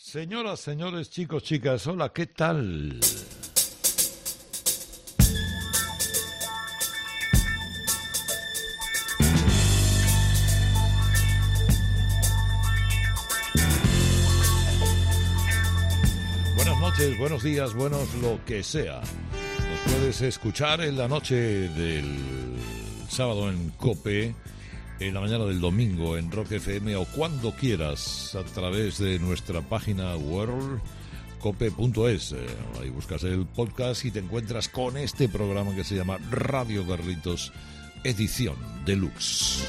Señoras, señores, chicos, chicas, hola, ¿qué tal? Buenas noches, buenos días, buenos lo que sea. Nos puedes escuchar en la noche del sábado en Cope en la mañana del domingo en Rock FM o cuando quieras a través de nuestra página worldcope.es. Eh, ahí buscas el podcast y te encuentras con este programa que se llama Radio Garritos Edición Deluxe.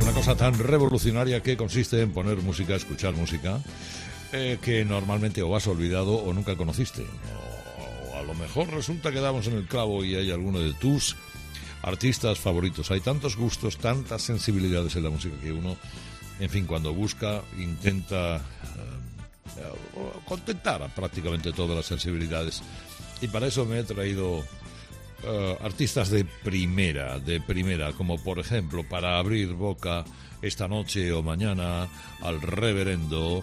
Una cosa tan revolucionaria que consiste en poner música, escuchar música eh, que normalmente o has olvidado o nunca conociste. O, a lo mejor resulta que damos en el clavo y hay alguno de tus artistas favoritos. Hay tantos gustos, tantas sensibilidades en la música que uno, en fin, cuando busca, intenta eh, contentar a prácticamente todas las sensibilidades. Y para eso me he traído eh, artistas de primera, de primera, como por ejemplo, para abrir boca esta noche o mañana al reverendo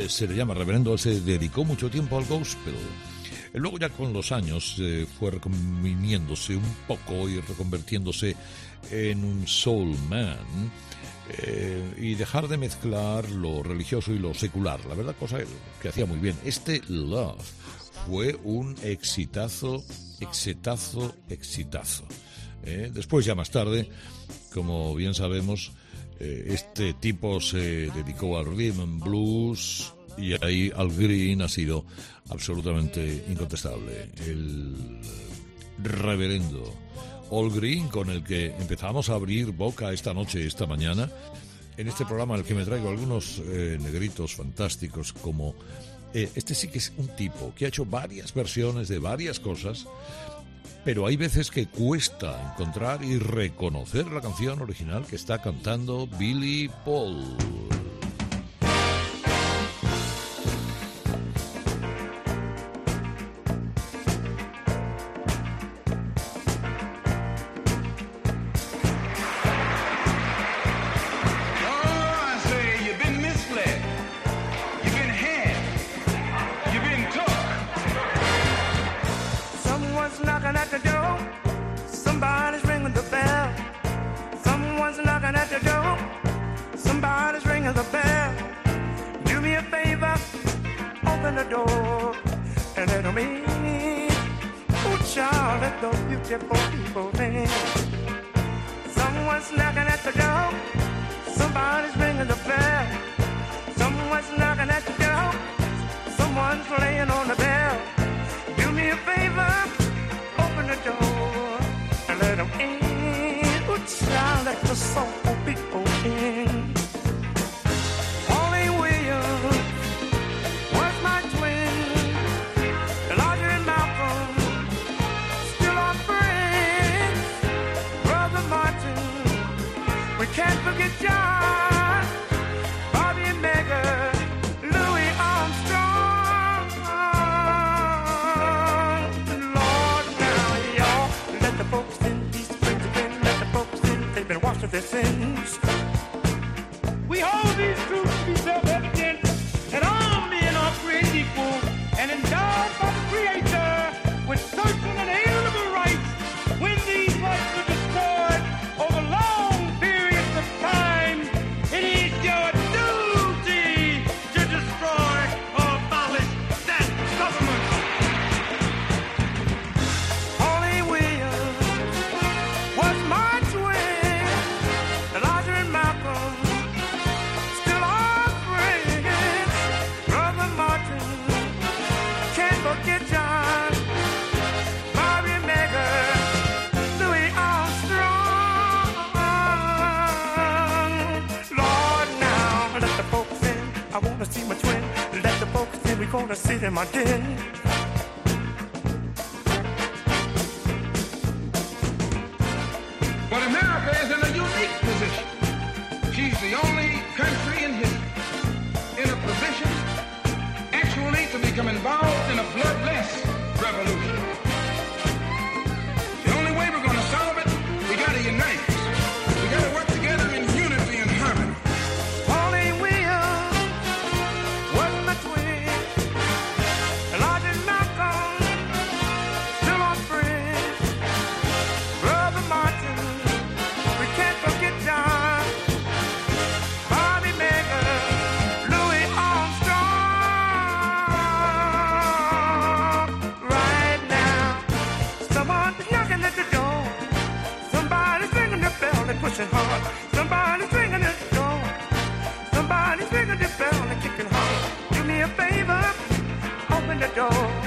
eh, se le llama reverendo, se dedicó mucho tiempo al gospel. Luego ya con los años eh, fue reconviniéndose un poco y reconvertiéndose en un soul man eh, y dejar de mezclar lo religioso y lo secular. La verdad, cosa que hacía muy bien. Este Love fue un exitazo, exitazo, exitazo. después ya más tarde, como bien sabemos, eh, este tipo se dedicó al rhythm blues Y ahí Al Green ha sido absolutamente incontestable. El reverendo All Green con el que empezamos a abrir boca esta noche, esta mañana, en este programa en el que me traigo algunos eh, negritos fantásticos como... Eh, este sí que es un tipo que ha hecho varias versiones de varias cosas, pero hay veces que cuesta encontrar y reconocer la canción original que está cantando Billy Paul. My den. again. Door.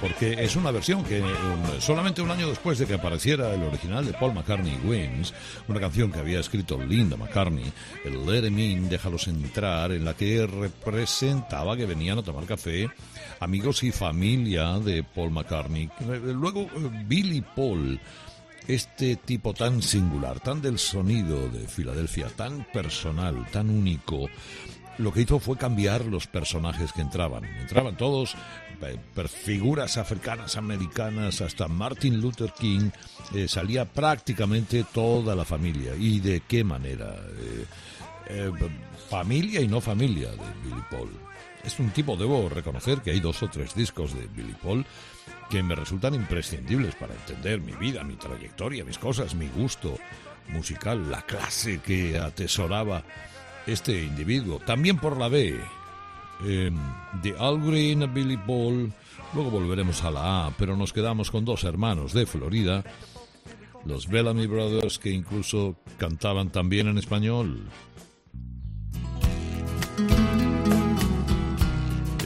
Porque es una versión que um, solamente un año después de que apareciera el original de Paul McCartney Wings, una canción que había escrito Linda McCartney, el Let 'Em In, Déjalos Entrar, en la que representaba que venían a tomar café amigos y familia de Paul McCartney. Luego eh, Billy Paul este tipo tan singular, tan del sonido de Filadelfia, tan personal, tan único, lo que hizo fue cambiar los personajes que entraban. Entraban todos eh, figuras africanas, americanas, hasta Martin Luther King, eh, salía prácticamente toda la familia. ¿Y de qué manera? Eh, familia y no familia de Billy Paul. Es un tipo, debo reconocer que hay dos o tres discos de Billy Paul que me resultan imprescindibles para entender mi vida, mi trayectoria, mis cosas, mi gusto musical, la clase que atesoraba este individuo. También por la B, eh, de Al Green a Billy Paul. Luego volveremos a la A, pero nos quedamos con dos hermanos de Florida, los Bellamy Brothers, que incluso cantaban también en español.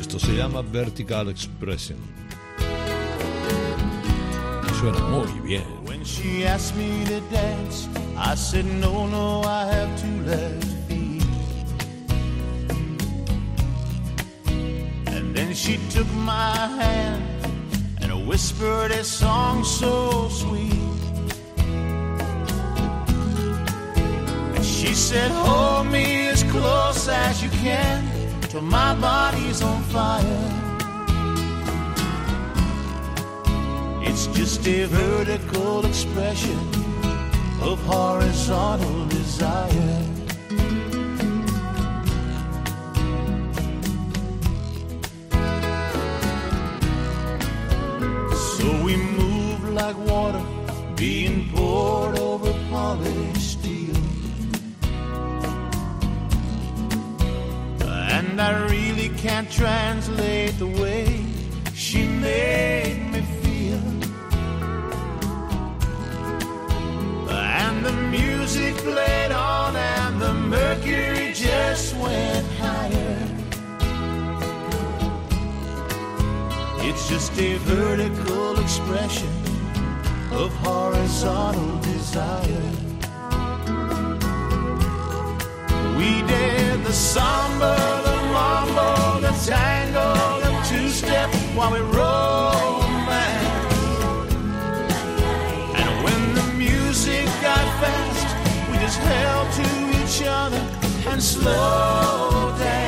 Esto se llama Vertical Expression. Suena muy bien. When she asked me to dance, I said, No, no, I have two left she took my hand and whispered a song so sweet. And she said, Hold me as close as you can till my body's on fire. It's just a vertical expression of horizontal desire. Like water being poured over polished steel. And I really can't translate the way she made me feel. And the music played on, and the mercury just went higher. It's just a vertical expression of horizontal desire. We did the samba, the mambo, the tango, the two-step while we romance. And when the music got fast, we just held to each other and slow danced.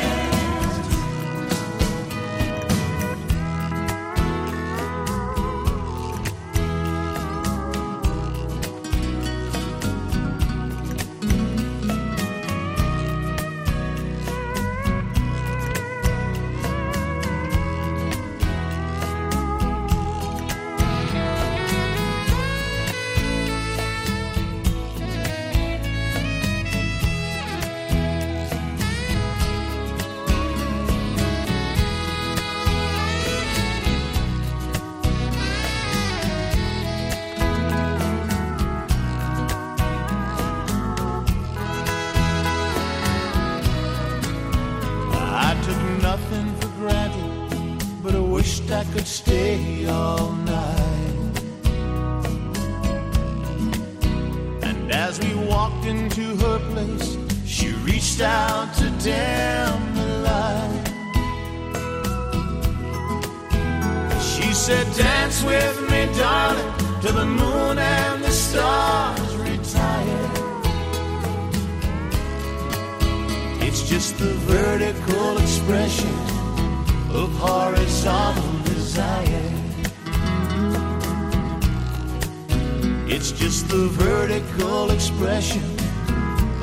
Said, Dance with me, darling, till the moon and the stars retire. It's just the vertical expression of horizontal desire. It's just the vertical expression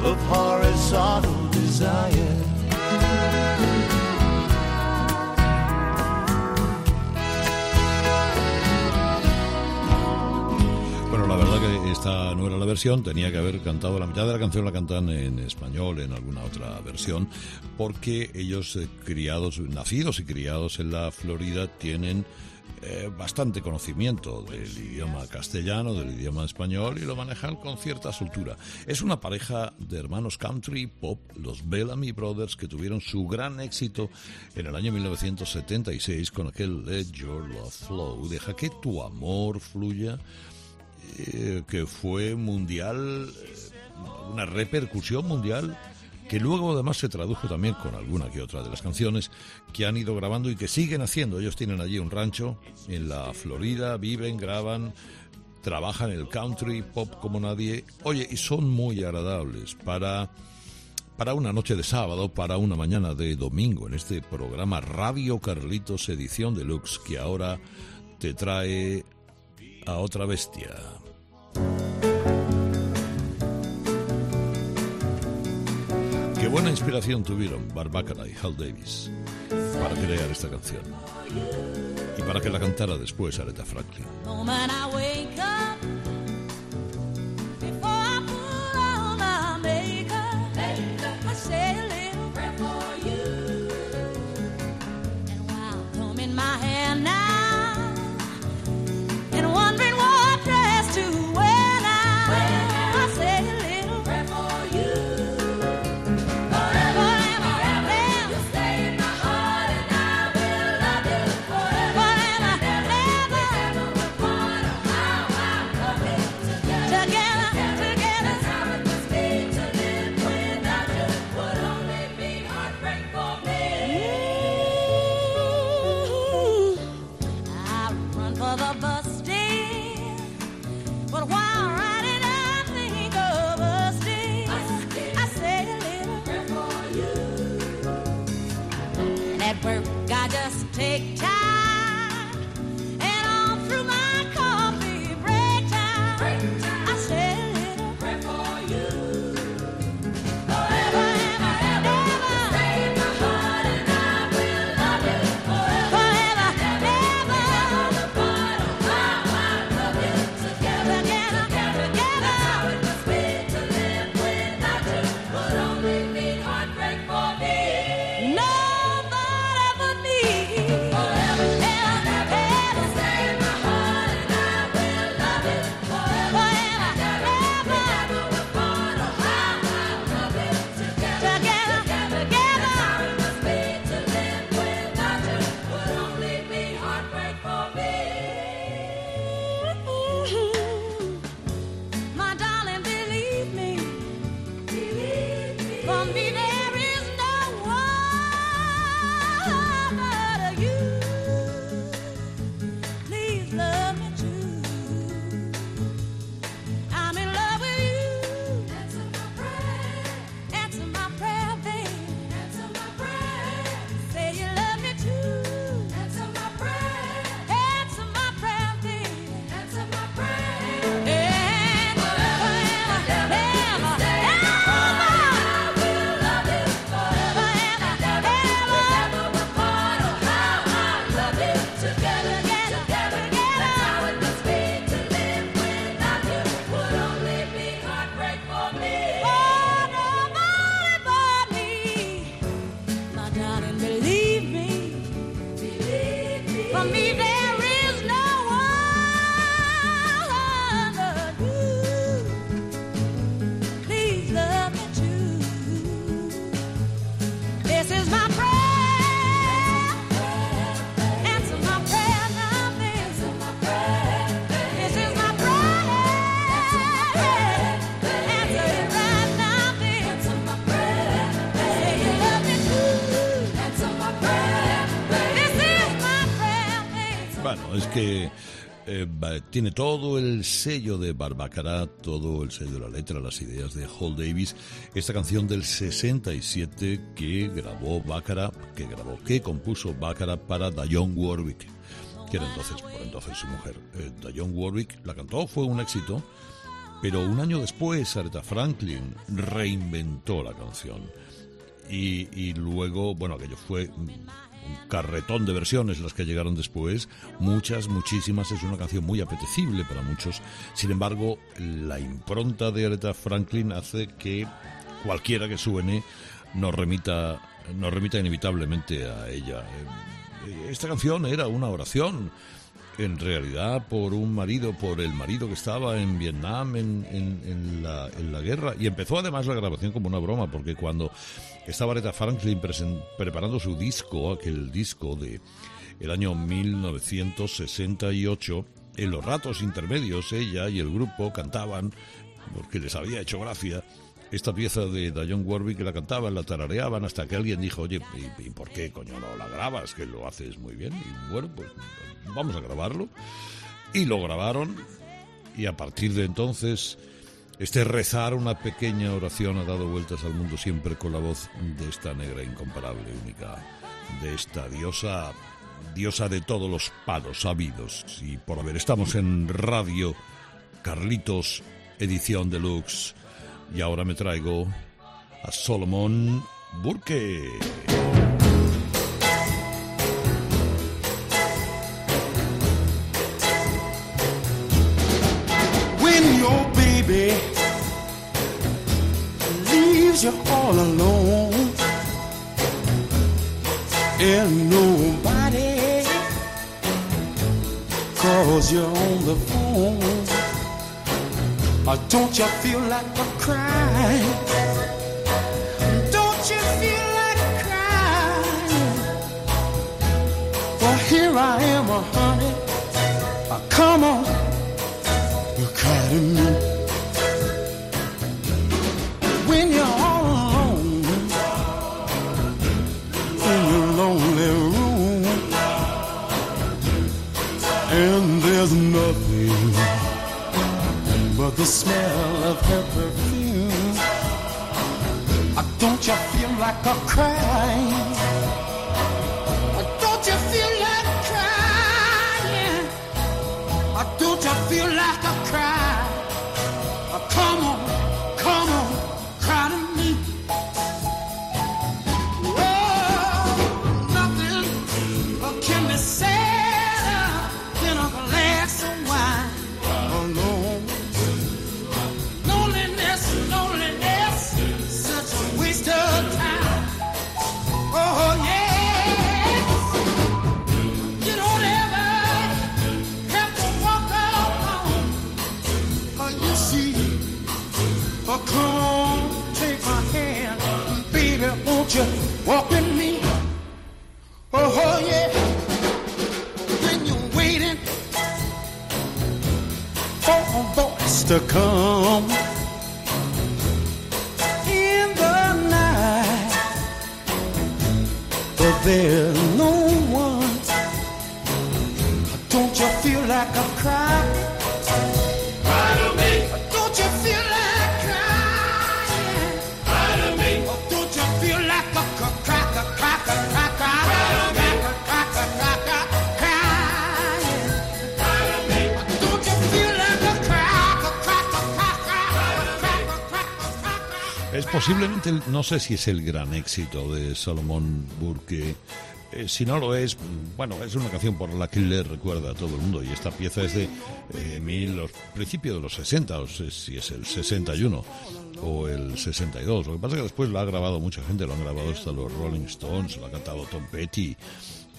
of horizontal desire. Esta no era la versión, tenía que haber cantado la mitad de la canción, la cantan en español, en alguna otra versión, porque ellos eh, criados, nacidos y criados en la Florida tienen eh, bastante conocimiento del idioma castellano, del idioma español y lo manejan con cierta soltura. Es una pareja de hermanos country pop, los Bellamy Brothers, que tuvieron su gran éxito en el año 1976 con aquel Let Your Love Flow, deja que tu amor fluya eh, que fue mundial, eh, una repercusión mundial, que luego además se tradujo también con alguna que otra de las canciones que han ido grabando y que siguen haciendo. Ellos tienen allí un rancho en la Florida, viven, graban, trabajan el country pop como nadie. Oye, y son muy agradables para para una noche de sábado, para una mañana de domingo, en este programa Radio Carlitos Edición Deluxe, que ahora te trae a otra bestia. Qué buena inspiración tuvieron Barbacana y Hal Davis para crear esta canción. Y para que la cantara después Aretha Franklin. Que eh, tiene todo el sello de Barbacara, todo el sello de la letra, las ideas de Hall Davis. Esta canción del 67 que grabó Baccara, que grabó, que compuso Baccara para Dionne Warwick, que era entonces, por entonces su mujer. Eh, Dionne Warwick la cantó, fue un éxito, pero un año después Aretha Franklin reinventó la canción. Y, luego, bueno, aquello fue carretón de versiones las que llegaron después, muchas, muchísimas, es una canción muy apetecible para muchos. Sin embargo, la impronta de Aretha Franklin hace que cualquiera que suene nos remita, nos remita inevitablemente a ella. Eh, Esta canción era una oración en realidad por un marido, por el marido que estaba en Vietnam en, en- en la, en la guerra. Y empezó además la grabación como una broma, porque cuando estaba Aretha Franklin preparando su disco, aquel disco de el año 1968, en los ratos intermedios ella y el grupo cantaban, porque les había hecho gracia, esta pieza de Dionne Warwick que la cantaban, la tarareaban, hasta que alguien dijo, oye, ¿y, y por qué coño no la grabas? Que lo haces muy bien. Y bueno, pues vamos a grabarlo. Y lo grabaron Y a partir de entonces, este rezar una pequeña oración ha dado vueltas al mundo siempre con la voz de esta negra incomparable, única, de esta diosa, diosa de todos los palos sabidos. Y por haber, estamos en Radio Carlitos, edición deluxe. Y ahora me traigo a Solomon Burke. Leaves you all alone. And nobody calls you on the phone. Or don't you feel like a crying don't you feel like crying well here i am honey. Come on. You cry to me there's nothing but the smell of her perfume. Don't you feel like a crying? To come. In the night, but there's Posiblemente, no sé si es el gran éxito de Salomón Burke. Eh, si no lo es, bueno, es una canción por la que le recuerda a todo el mundo. Y esta pieza es de eh, mil, los principios de los 60, o si es el 61 o el 62. Lo que pasa es que después la ha grabado mucha gente, lo han grabado hasta los Rolling Stones, lo ha cantado Tom Petty.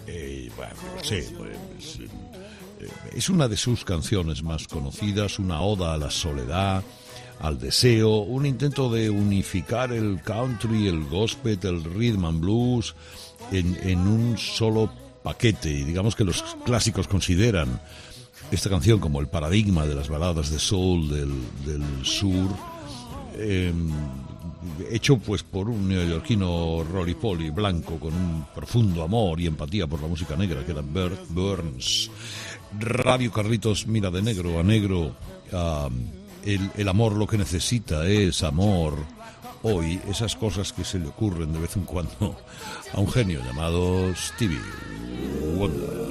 Eh, bueno, no sé, pues, eh, es una de sus canciones más conocidas, una oda a la soledad, al deseo, un intento de unificar el country, el gospel, el rhythm and blues en, en un solo paquete. Y digamos que los clásicos consideran esta canción como el paradigma de las baladas de soul del, del sur. eh, hecho pues por un neoyorquino Rory Polly blanco con un profundo amor y empatía por la música negra que era Bert Burns. Radio Carlitos mira de negro a negro. El, el amor lo que necesita es amor. Hoy esas cosas que se le ocurren de vez en cuando a un genio llamado Stevie Wonder.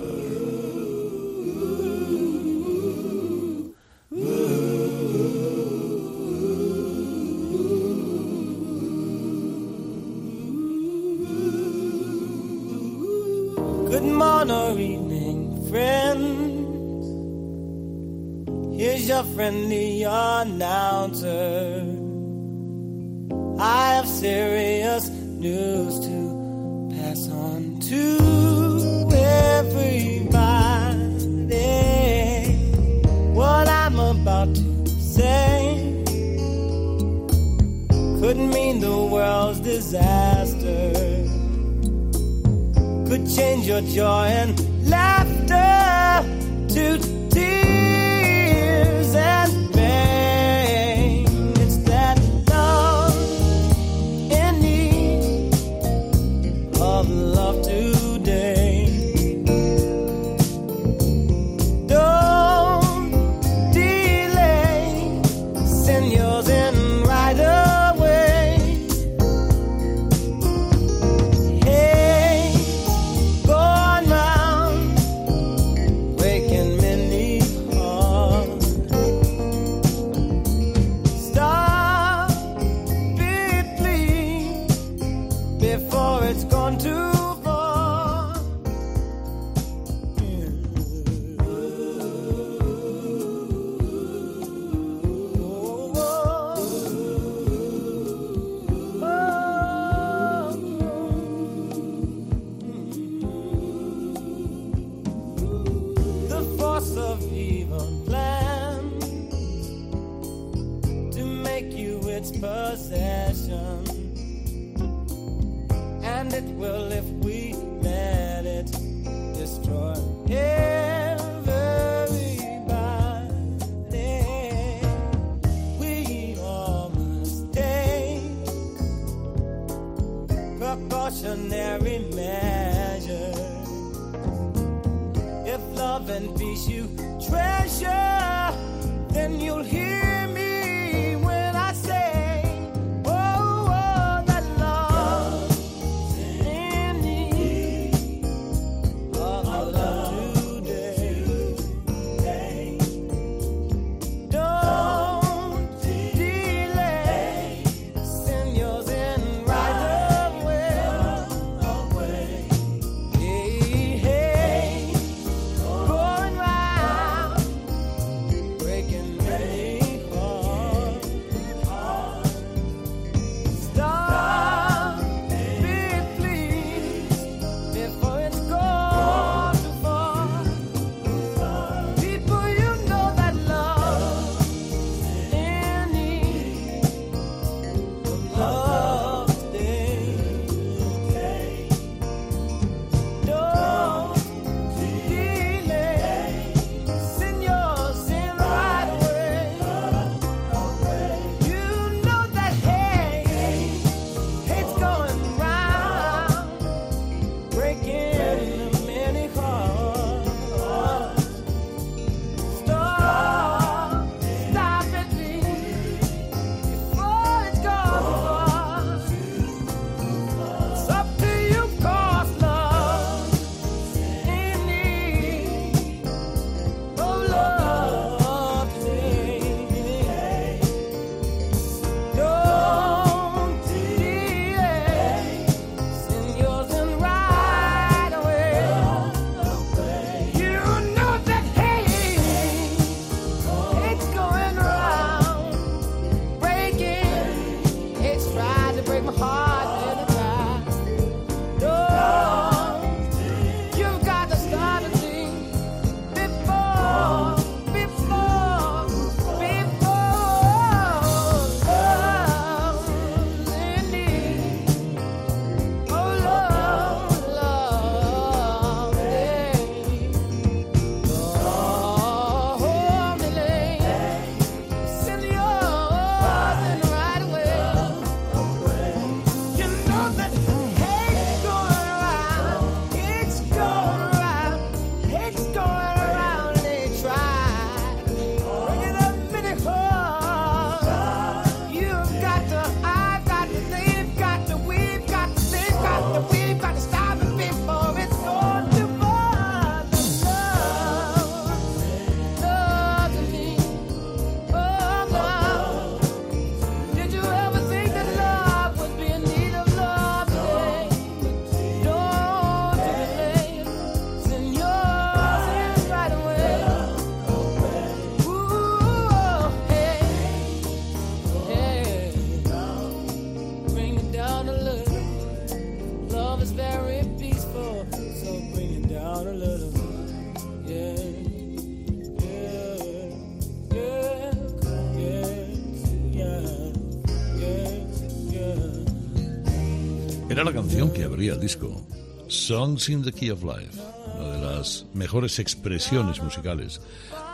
El disco. Songs in the Key of Life. Una de las mejores expresiones musicales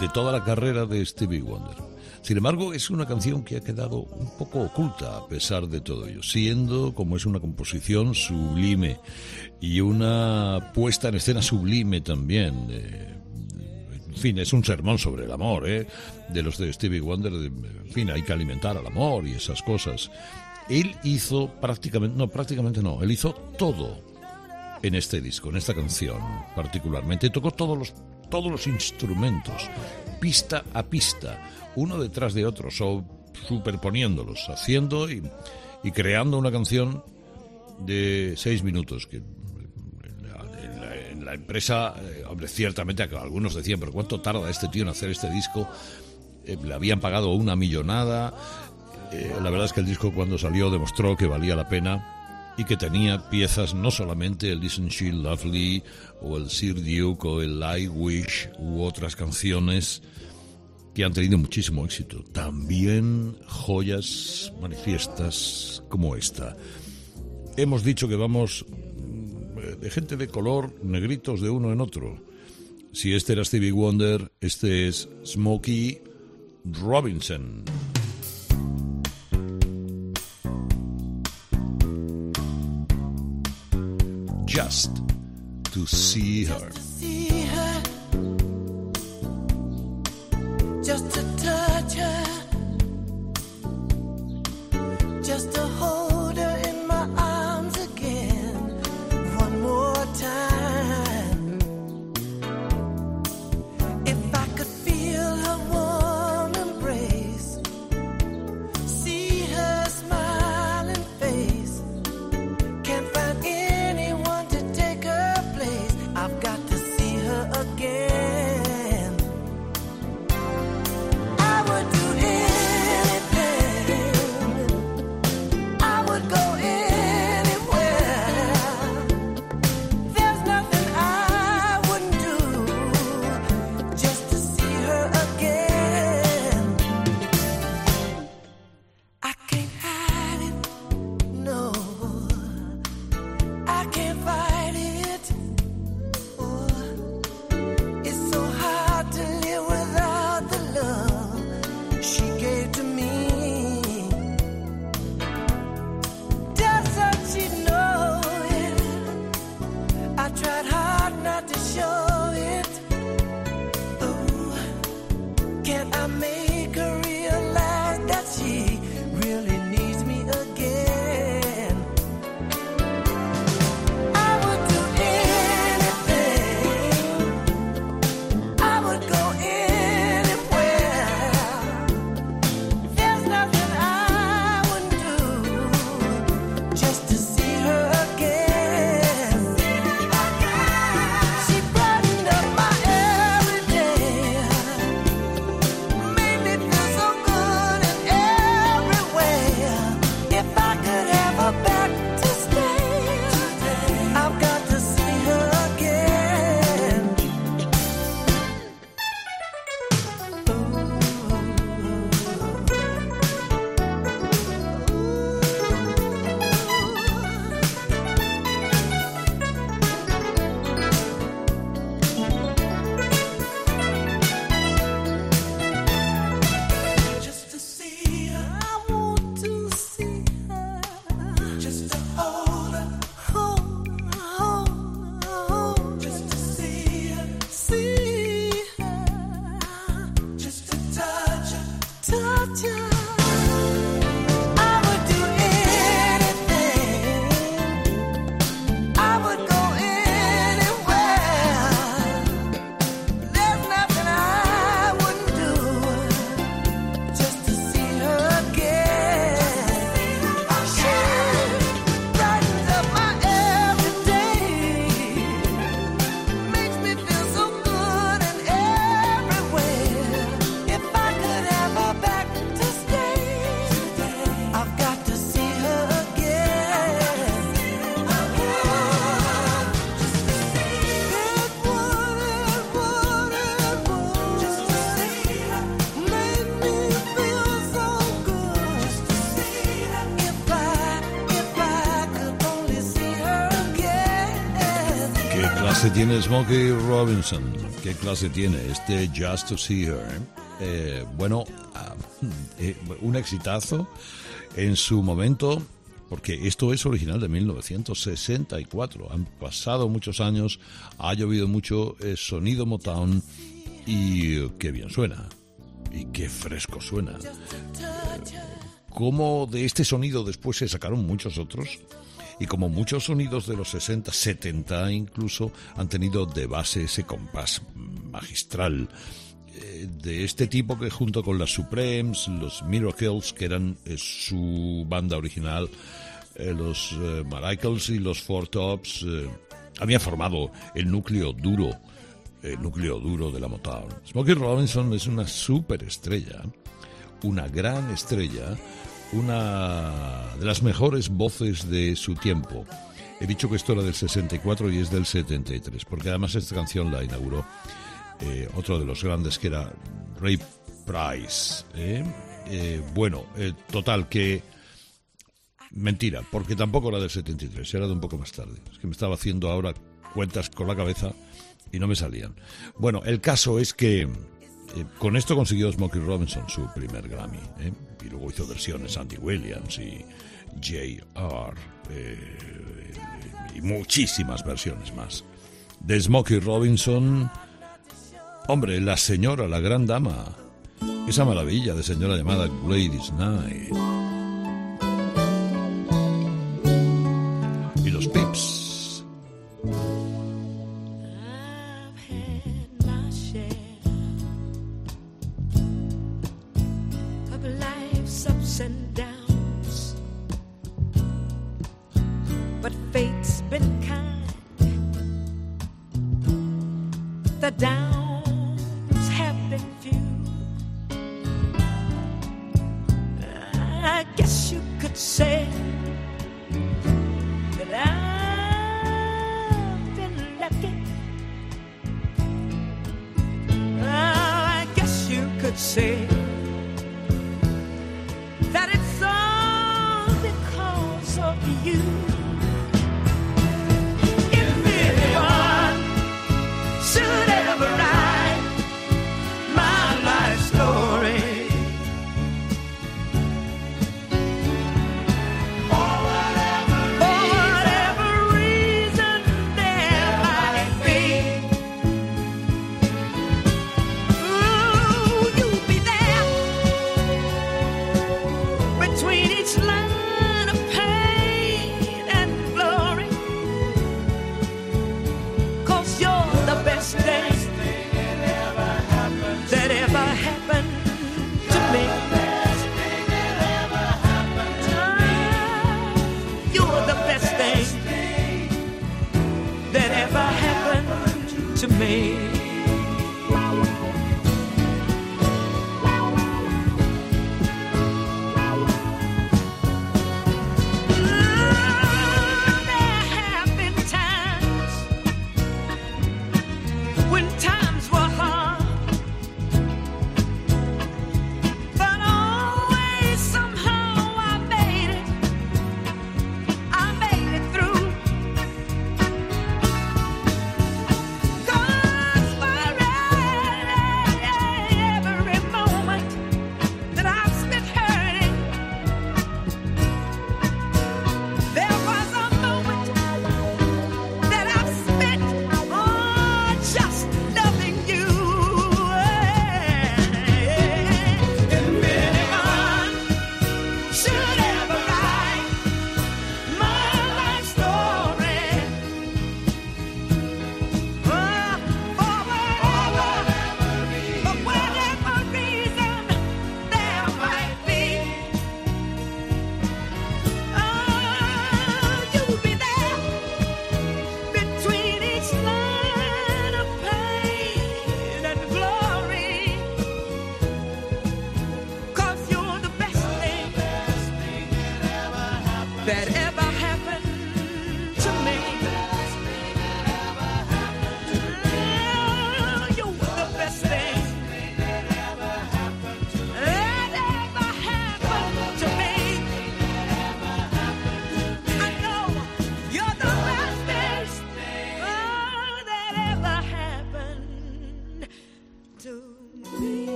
de toda la carrera de Stevie Wonder. Sin embargo, es una canción que ha quedado un poco oculta a pesar de todo ello, siendo como es una composición sublime y una puesta en escena sublime también. eh, en fin, es un sermón sobre el amor, ¿eh? De los de Stevie Wonder, de- en fin, hay que alimentar al amor y esas cosas. Él hizo prácticamente, no, prácticamente no, él hizo todo en este disco, en esta canción particularmente. Tocó todos los, todos los instrumentos, pista a pista, uno detrás de otro, so- superponiéndolos, haciendo y, y creando una canción de seis minutos, que en la, empresa, eh, hombre, ciertamente algunos decían, pero ¿cuánto tarda este tío en hacer este disco? Eh, le habían pagado una millonada. Eh, la verdad es que el disco cuando salió demostró que valía la pena y que tenía piezas, no solamente el Isn't She Lovely o el Sir Duke o el I Wish u otras canciones que han tenido muchísimo éxito. También joyas manifiestas como esta. Hemos dicho que vamos mm, de gente de color, negritos de uno en otro. Si este era Stevie Wonder, este es Smokey Robinson. Just to see her. see her, just to touch her, Smokey Robinson? ¿Qué clase tiene este Just to See Her? eh? Bueno, ah, eh, un exitazo en su momento, porque esto es original de 1964. Han pasado muchos años, ha llovido mucho, sonido Motown y qué bien suena. Y qué fresco suena. Cómo de este sonido después se sacaron muchos otros y como muchos sonidos de los 60, 70 incluso han tenido de base ese compás magistral eh, de este tipo que junto con las Supremes, los Miracles, que eran eh, su banda original, eh, los eh, Maracles y los Four Tops habían formado el núcleo duro, el núcleo duro de la Motown. Smokey Robinson es una superestrella, una gran estrella, una de las mejores voces de su tiempo. He dicho que esto era del 64 y es del 73, porque además esta canción la inauguró eh, otro de los grandes que era Ray Price. ¿eh? Eh, bueno, eh, total que mentira, porque tampoco era del 73, era de un poco más tarde. Es que me estaba haciendo ahora cuentas con la cabeza y no me salían. Bueno, el caso es que eh, con esto consiguió Smokey Robinson su primer Grammy. ¿eh? Y luego hizo versiones Andy Williams y J.R. eh, y muchísimas versiones más. De Smokey Robinson, hombre, la señora, la gran dama. Esa maravilla de señora llamada Gladys Knight.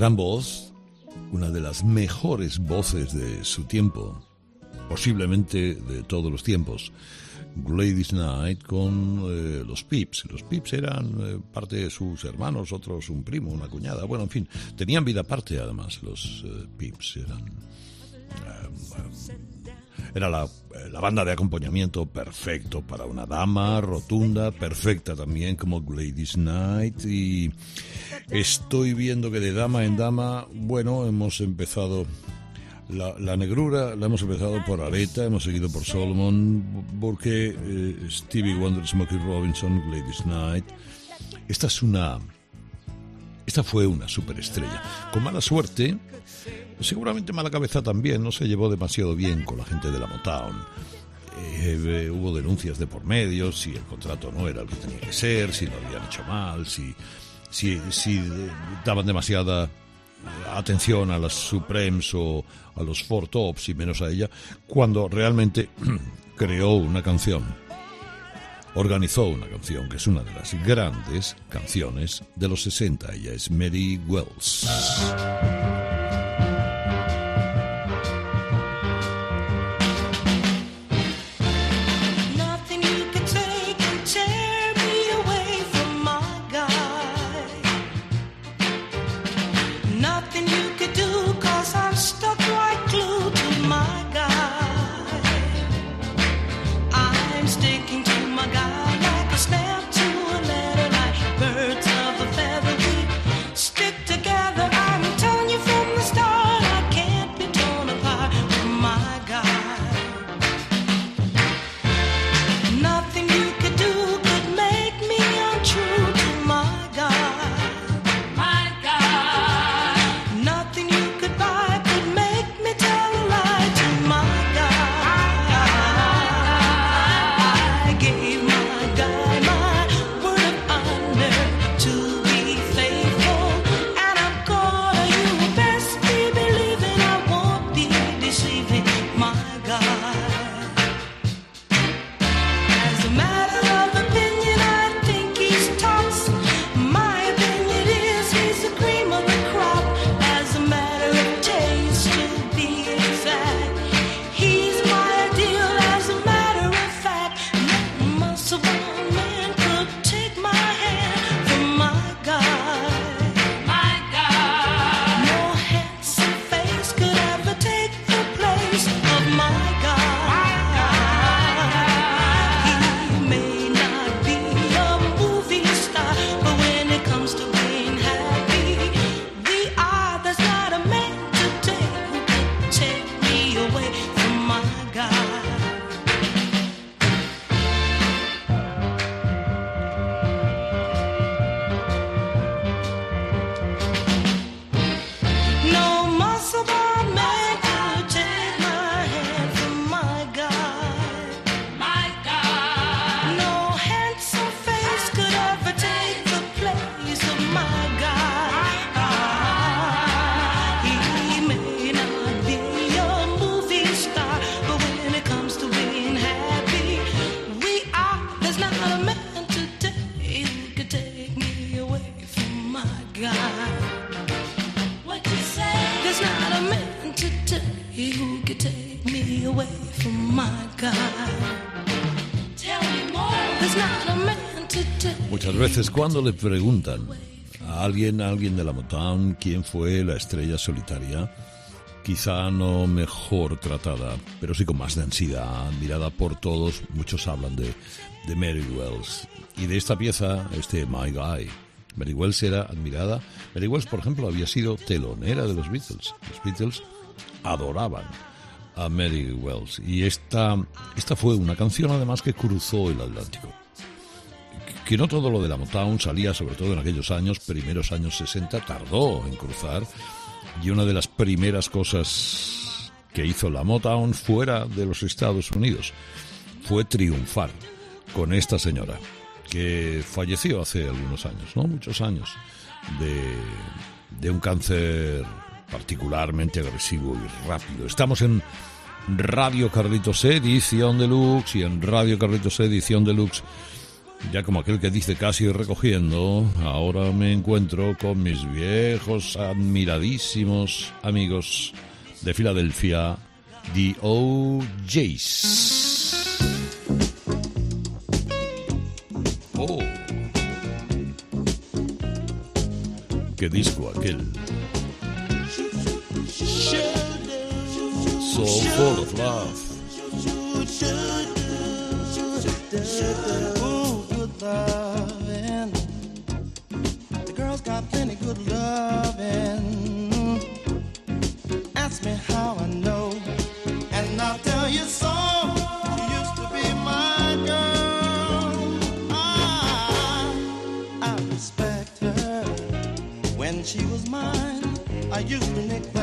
Gran voz, una de las mejores voces de su tiempo, posiblemente de todos los tiempos. Gladys Knight con eh, los Pips. Los Pips eran eh, parte de sus hermanos, otros un primo, una cuñada. Bueno, en fin, tenían vida aparte además los eh, Pips. Eran era la, la banda de acompañamiento perfecto para una dama rotunda, perfecta también como Gladys Knight. Y estoy viendo que de dama en dama, bueno, hemos empezado La, la negrura la hemos empezado por Aretha, hemos seguido por Solomon, porque eh, Stevie Wonder, Smokey Robinson, Ladies Night. Esta es una. Esta fue una superestrella. Con mala suerte, seguramente mala cabeza también, no se llevó demasiado bien con la gente de la Motown. Eh, eh, hubo denuncias de por medio, si el contrato no era el que tenía que ser, si lo habían hecho mal, si, si, eh, daban demasiada atención a las Supremes o a los Four Tops y menos a ella, cuando realmente creó una canción, organizó una canción que es una de las grandes canciones de los 60. Ella es Mary Wells. Cuando le preguntan a alguien, a alguien de la Motown, quién fue la estrella solitaria, quizá no mejor tratada, pero sí con más densidad, admirada por todos, muchos hablan de, de Mary Wells. Y de esta pieza, este My Guy. Mary Wells era admirada. Mary Wells, por ejemplo, había sido telonera de los Beatles. Los Beatles adoraban a Mary Wells. Y esta, esta fue una canción además que cruzó el Atlántico que no todo lo de la Motown salía, sobre todo en aquellos años, primeros años 60, tardó en cruzar. Y una de las primeras cosas que hizo la Motown fuera de los Estados Unidos fue triunfar con esta señora, que falleció hace algunos años, no muchos años, de, de un cáncer particularmente agresivo y rápido. Estamos en Radio Carlitos Edición Deluxe y en Radio Carlitos Edición Deluxe ya como aquel que dice casi recogiendo, ahora me encuentro con mis viejos, admiradísimos amigos de Filadelfia, The OJs. Oh. ¿Qué disco aquel? So full of love. Loving. The girl's got plenty good loving. Ask me how I know. And I'll tell you so. She used to be my girl. I, I respect her when she was mine. I used to neglect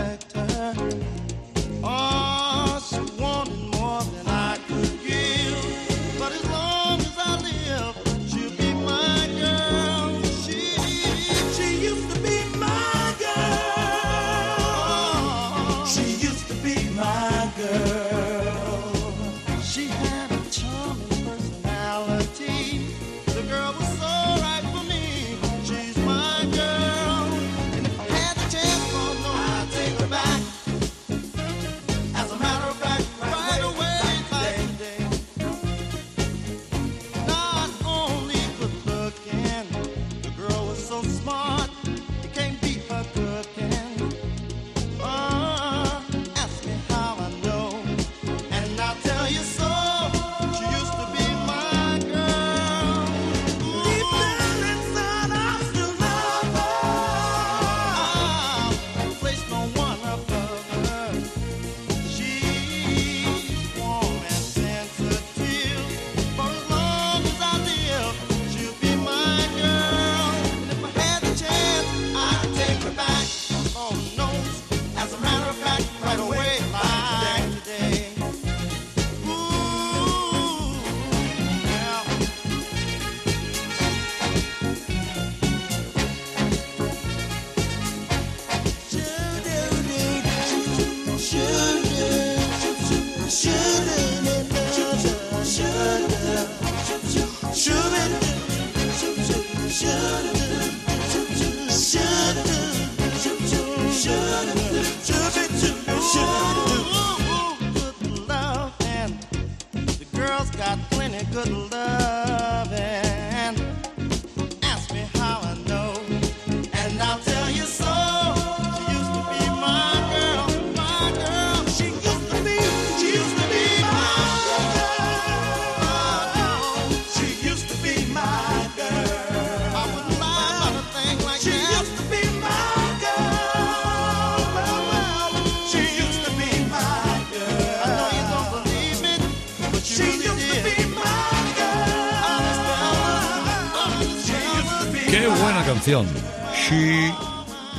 canción. She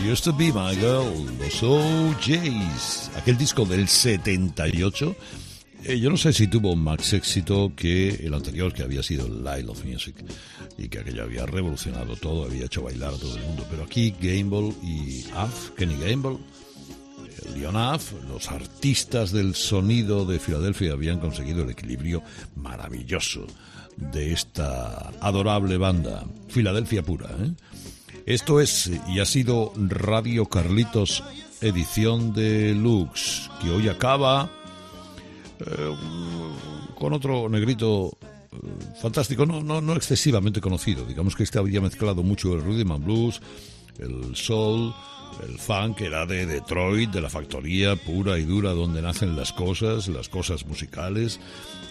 used to be my girl. Los OJs. Aquel disco del 78. eh, yo no sé si tuvo más éxito que el anterior, que había sido Light of Music. Y que aquello había revolucionado todo, había hecho bailar a todo el mundo. Pero aquí Gamble y Af, Kenny Gamble, Leon Af, los artistas del sonido de Filadelfia habían conseguido el equilibrio maravilloso de esta adorable banda, Filadelfia pura. ¿eh? Esto es y ha sido Radio Carlitos, edición de Lux, que hoy acaba eh, con otro negrito eh, fantástico, no, no, no excesivamente conocido. Digamos que este había mezclado mucho el rhythm and blues, el soul, el funk, era de Detroit, de la factoría pura y dura donde nacen las cosas, las cosas musicales,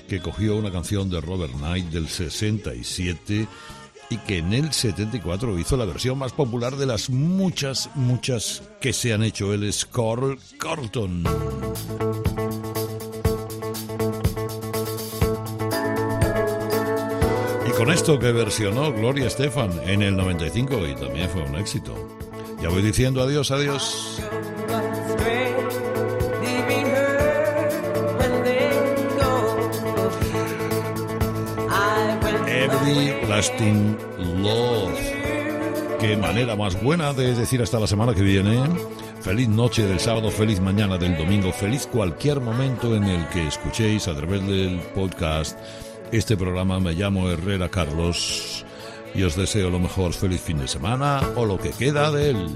que cogió una canción de Robert Knight del 67 y que en el 74 hizo la versión más popular de las muchas, muchas que se han hecho. Él es Carl Carlton. Y con esto que versionó Gloria Estefan en el 95 y también fue un éxito. Ya voy diciendo adiós, adiós. Everlasting Love. Qué manera más buena de decir hasta la semana que viene. Feliz noche del sábado, feliz mañana del domingo, feliz cualquier momento en el que escuchéis a través del podcast este programa. Me llamo Herrera Carlos y os deseo lo mejor. Feliz fin de semana o lo que queda de él.